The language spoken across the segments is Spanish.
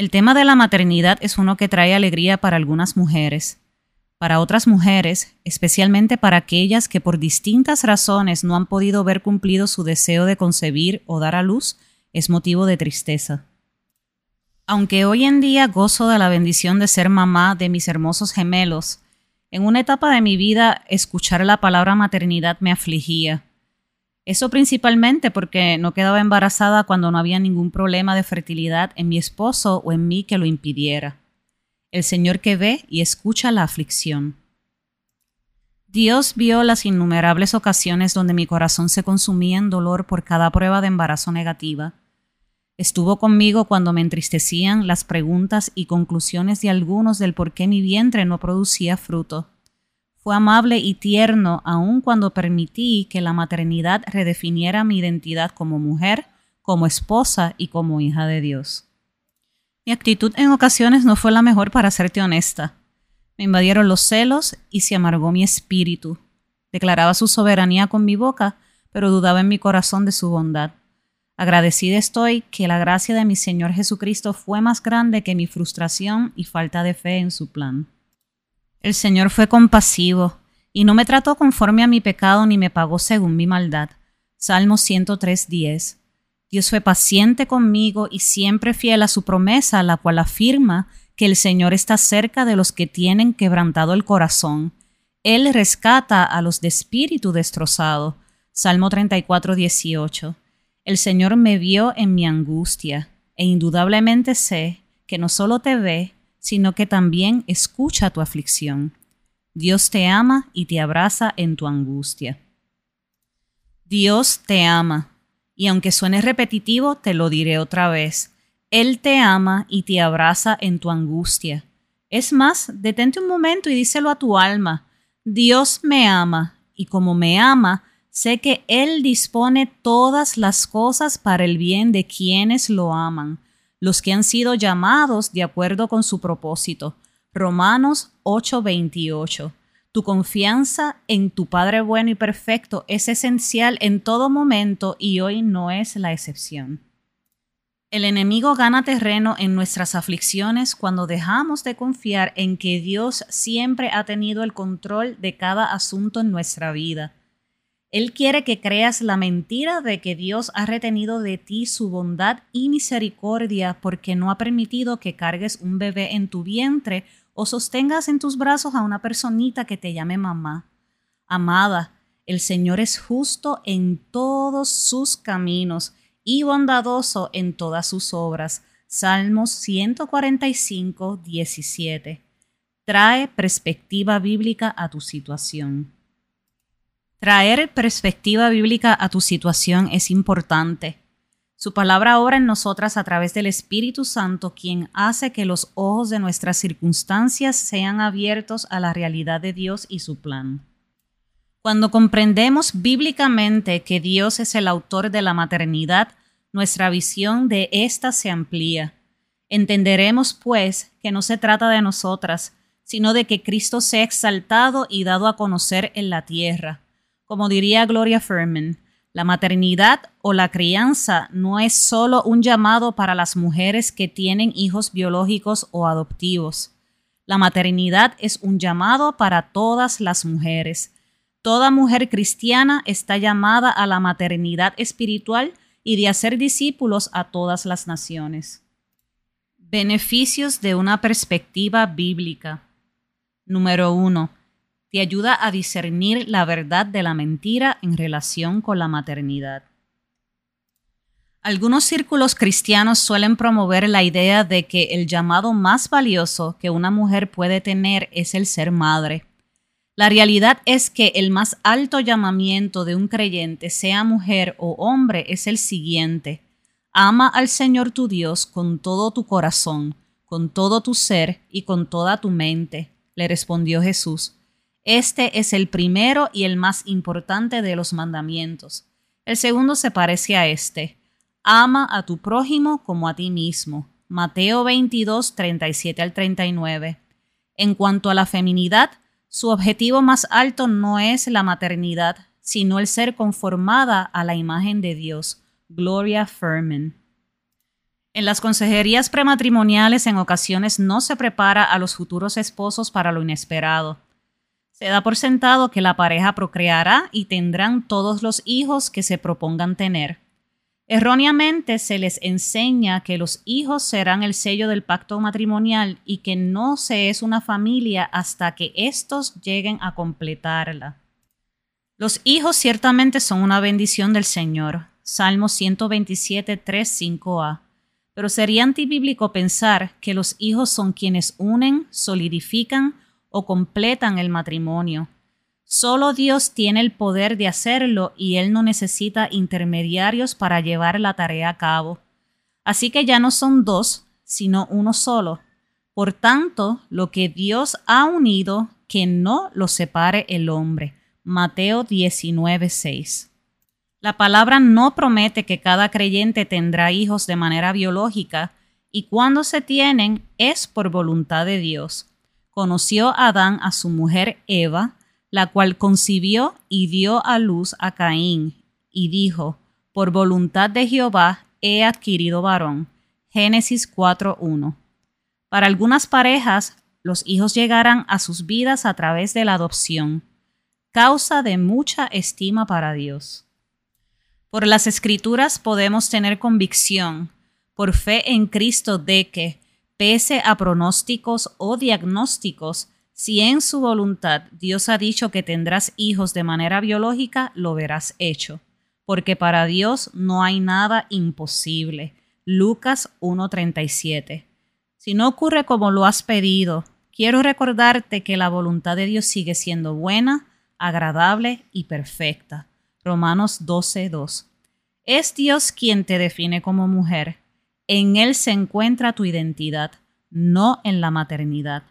El tema de la maternidad es uno que trae alegría para algunas mujeres. Para otras mujeres, especialmente para aquellas que por distintas razones no han podido ver cumplido su deseo de concebir o dar a luz, es motivo de tristeza. Aunque hoy en día gozo de la bendición de ser mamá de mis hermosos gemelos, en una etapa de mi vida escuchar la palabra maternidad me afligía eso principalmente porque no quedaba embarazada cuando no había ningún problema de fertilidad en mi esposo o en mí que lo impidiera. El Señor que ve y escucha la aflicción. Dios vio las innumerables ocasiones donde mi corazón se consumía en dolor por cada prueba de embarazo negativa. Estuvo conmigo cuando me entristecían las preguntas y conclusiones de algunos del por qué mi vientre no producía fruto fue amable y tierno aun cuando permití que la maternidad redefiniera mi identidad como mujer, como esposa y como hija de Dios. Mi actitud en ocasiones no fue la mejor para serte honesta. Me invadieron los celos y se amargó mi espíritu. Declaraba su soberanía con mi boca, pero dudaba en mi corazón de su bondad. Agradecida estoy que la gracia de mi Señor Jesucristo fue más grande que mi frustración y falta de fe en su plan. El Señor fue compasivo y no me trató conforme a mi pecado ni me pagó según mi maldad. Salmo 103.10. Dios fue paciente conmigo y siempre fiel a su promesa, la cual afirma que el Señor está cerca de los que tienen quebrantado el corazón. Él rescata a los de espíritu destrozado. Salmo 34.18. El Señor me vio en mi angustia, e indudablemente sé que no solo te ve, sino que también escucha tu aflicción. Dios te ama y te abraza en tu angustia. Dios te ama, y aunque suene repetitivo, te lo diré otra vez. Él te ama y te abraza en tu angustia. Es más, detente un momento y díselo a tu alma. Dios me ama, y como me ama, sé que Él dispone todas las cosas para el bien de quienes lo aman los que han sido llamados de acuerdo con su propósito. Romanos 8:28. Tu confianza en tu Padre bueno y perfecto es esencial en todo momento y hoy no es la excepción. El enemigo gana terreno en nuestras aflicciones cuando dejamos de confiar en que Dios siempre ha tenido el control de cada asunto en nuestra vida él quiere que creas la mentira de que Dios ha retenido de ti su bondad y misericordia porque no ha permitido que cargues un bebé en tu vientre o sostengas en tus brazos a una personita que te llame mamá. Amada, el Señor es justo en todos sus caminos y bondadoso en todas sus obras. Salmos 145, 17. Trae perspectiva bíblica a tu situación. Traer perspectiva bíblica a tu situación es importante. Su palabra obra en nosotras a través del Espíritu Santo, quien hace que los ojos de nuestras circunstancias sean abiertos a la realidad de Dios y su plan. Cuando comprendemos bíblicamente que Dios es el autor de la maternidad, nuestra visión de ésta se amplía. Entenderemos, pues, que no se trata de nosotras, sino de que Cristo sea exaltado y dado a conocer en la tierra como diría Gloria Furman, la maternidad o la crianza no es solo un llamado para las mujeres que tienen hijos biológicos o adoptivos. La maternidad es un llamado para todas las mujeres. Toda mujer cristiana está llamada a la maternidad espiritual y de hacer discípulos a todas las naciones. Beneficios de una perspectiva bíblica. Número 1 te ayuda a discernir la verdad de la mentira en relación con la maternidad. Algunos círculos cristianos suelen promover la idea de que el llamado más valioso que una mujer puede tener es el ser madre. La realidad es que el más alto llamamiento de un creyente, sea mujer o hombre, es el siguiente. Ama al Señor tu Dios con todo tu corazón, con todo tu ser y con toda tu mente, le respondió Jesús. Este es el primero y el más importante de los mandamientos. El segundo se parece a este. Ama a tu prójimo como a ti mismo. Mateo 22, 37 al 39. En cuanto a la feminidad, su objetivo más alto no es la maternidad, sino el ser conformada a la imagen de Dios. Gloria Furman. En las consejerías prematrimoniales en ocasiones no se prepara a los futuros esposos para lo inesperado. Se da por sentado que la pareja procreará y tendrán todos los hijos que se propongan tener. Erróneamente se les enseña que los hijos serán el sello del pacto matrimonial y que no se es una familia hasta que éstos lleguen a completarla. Los hijos ciertamente son una bendición del Señor. Salmo 127, 3, 5a pero sería antibíblico pensar que los hijos son quienes unen, solidifican o completan el matrimonio. Solo Dios tiene el poder de hacerlo y Él no necesita intermediarios para llevar la tarea a cabo. Así que ya no son dos, sino uno solo. Por tanto, lo que Dios ha unido, que no lo separe el hombre. Mateo 19:6. La palabra no promete que cada creyente tendrá hijos de manera biológica y cuando se tienen es por voluntad de Dios. Conoció Adán a su mujer Eva, la cual concibió y dio a luz a Caín, y dijo, por voluntad de Jehová he adquirido varón. Génesis 4.1. Para algunas parejas, los hijos llegarán a sus vidas a través de la adopción, causa de mucha estima para Dios. Por las escrituras podemos tener convicción, por fe en Cristo, de que, pese a pronósticos o diagnósticos, si en su voluntad Dios ha dicho que tendrás hijos de manera biológica, lo verás hecho, porque para Dios no hay nada imposible. Lucas 1:37. Si no ocurre como lo has pedido, quiero recordarte que la voluntad de Dios sigue siendo buena, agradable y perfecta. Romanos 12:2. Es Dios quien te define como mujer. En Él se encuentra tu identidad, no en la maternidad.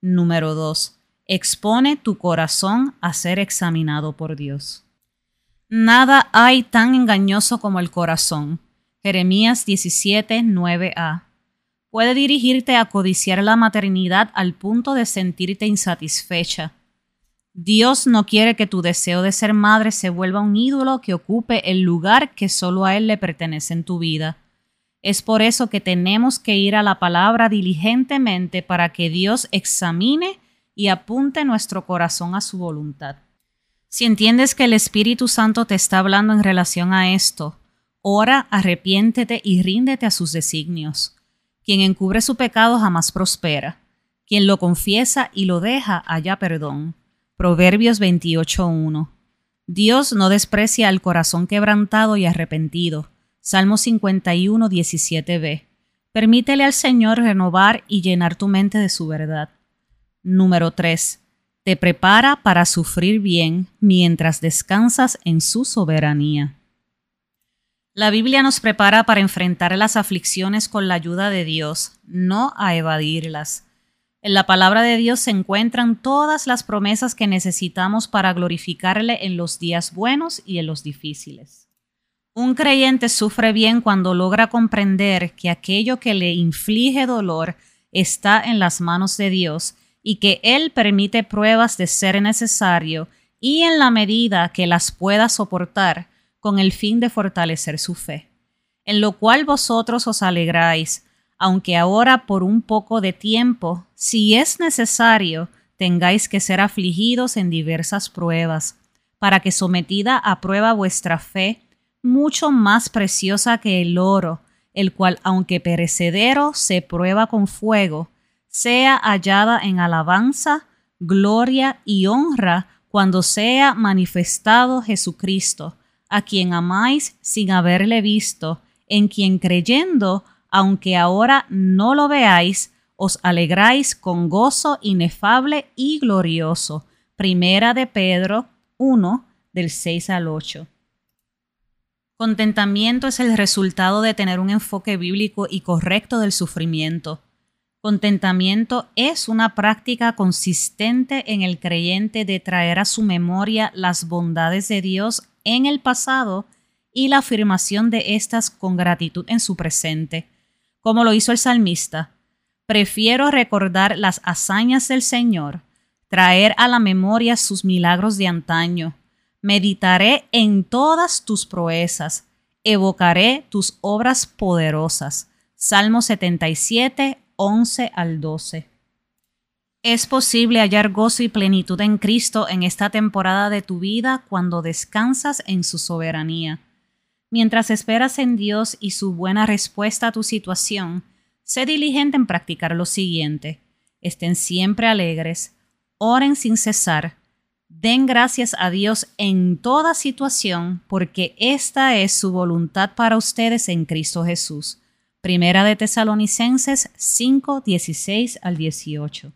Número 2. Expone tu corazón a ser examinado por Dios. Nada hay tan engañoso como el corazón. Jeremías 17, 9a. Puede dirigirte a codiciar la maternidad al punto de sentirte insatisfecha Dios no quiere que tu deseo de ser madre se vuelva un ídolo que ocupe el lugar que solo a Él le pertenece en tu vida. Es por eso que tenemos que ir a la palabra diligentemente para que Dios examine y apunte nuestro corazón a su voluntad. Si entiendes que el Espíritu Santo te está hablando en relación a esto, ora, arrepiéntete y ríndete a sus designios. Quien encubre su pecado jamás prospera. Quien lo confiesa y lo deja haya perdón. Proverbios 28.1. Dios no desprecia al corazón quebrantado y arrepentido. Salmo 51, 17b. Permítele al Señor renovar y llenar tu mente de su verdad. Número 3. Te prepara para sufrir bien mientras descansas en su soberanía. La Biblia nos prepara para enfrentar las aflicciones con la ayuda de Dios, no a evadirlas. En la palabra de Dios se encuentran todas las promesas que necesitamos para glorificarle en los días buenos y en los difíciles. Un creyente sufre bien cuando logra comprender que aquello que le inflige dolor está en las manos de Dios y que Él permite pruebas de ser necesario y en la medida que las pueda soportar con el fin de fortalecer su fe. En lo cual vosotros os alegráis, aunque ahora por un poco de tiempo, si es necesario, tengáis que ser afligidos en diversas pruebas, para que sometida a prueba vuestra fe, mucho más preciosa que el oro, el cual aunque perecedero se prueba con fuego, sea hallada en alabanza, gloria y honra cuando sea manifestado Jesucristo, a quien amáis sin haberle visto, en quien creyendo aunque ahora no lo veáis, os alegráis con gozo inefable y glorioso. Primera de Pedro 1, del 6 al 8. Contentamiento es el resultado de tener un enfoque bíblico y correcto del sufrimiento. Contentamiento es una práctica consistente en el creyente de traer a su memoria las bondades de Dios en el pasado y la afirmación de estas con gratitud en su presente como lo hizo el salmista. Prefiero recordar las hazañas del Señor, traer a la memoria sus milagros de antaño. Meditaré en todas tus proezas, evocaré tus obras poderosas. Salmo 77, 11 al 12. Es posible hallar gozo y plenitud en Cristo en esta temporada de tu vida cuando descansas en su soberanía. Mientras esperas en Dios y su buena respuesta a tu situación, sé diligente en practicar lo siguiente. Estén siempre alegres, oren sin cesar, den gracias a Dios en toda situación, porque esta es su voluntad para ustedes en Cristo Jesús. Primera de Tesalonicenses 5, 16 al 18.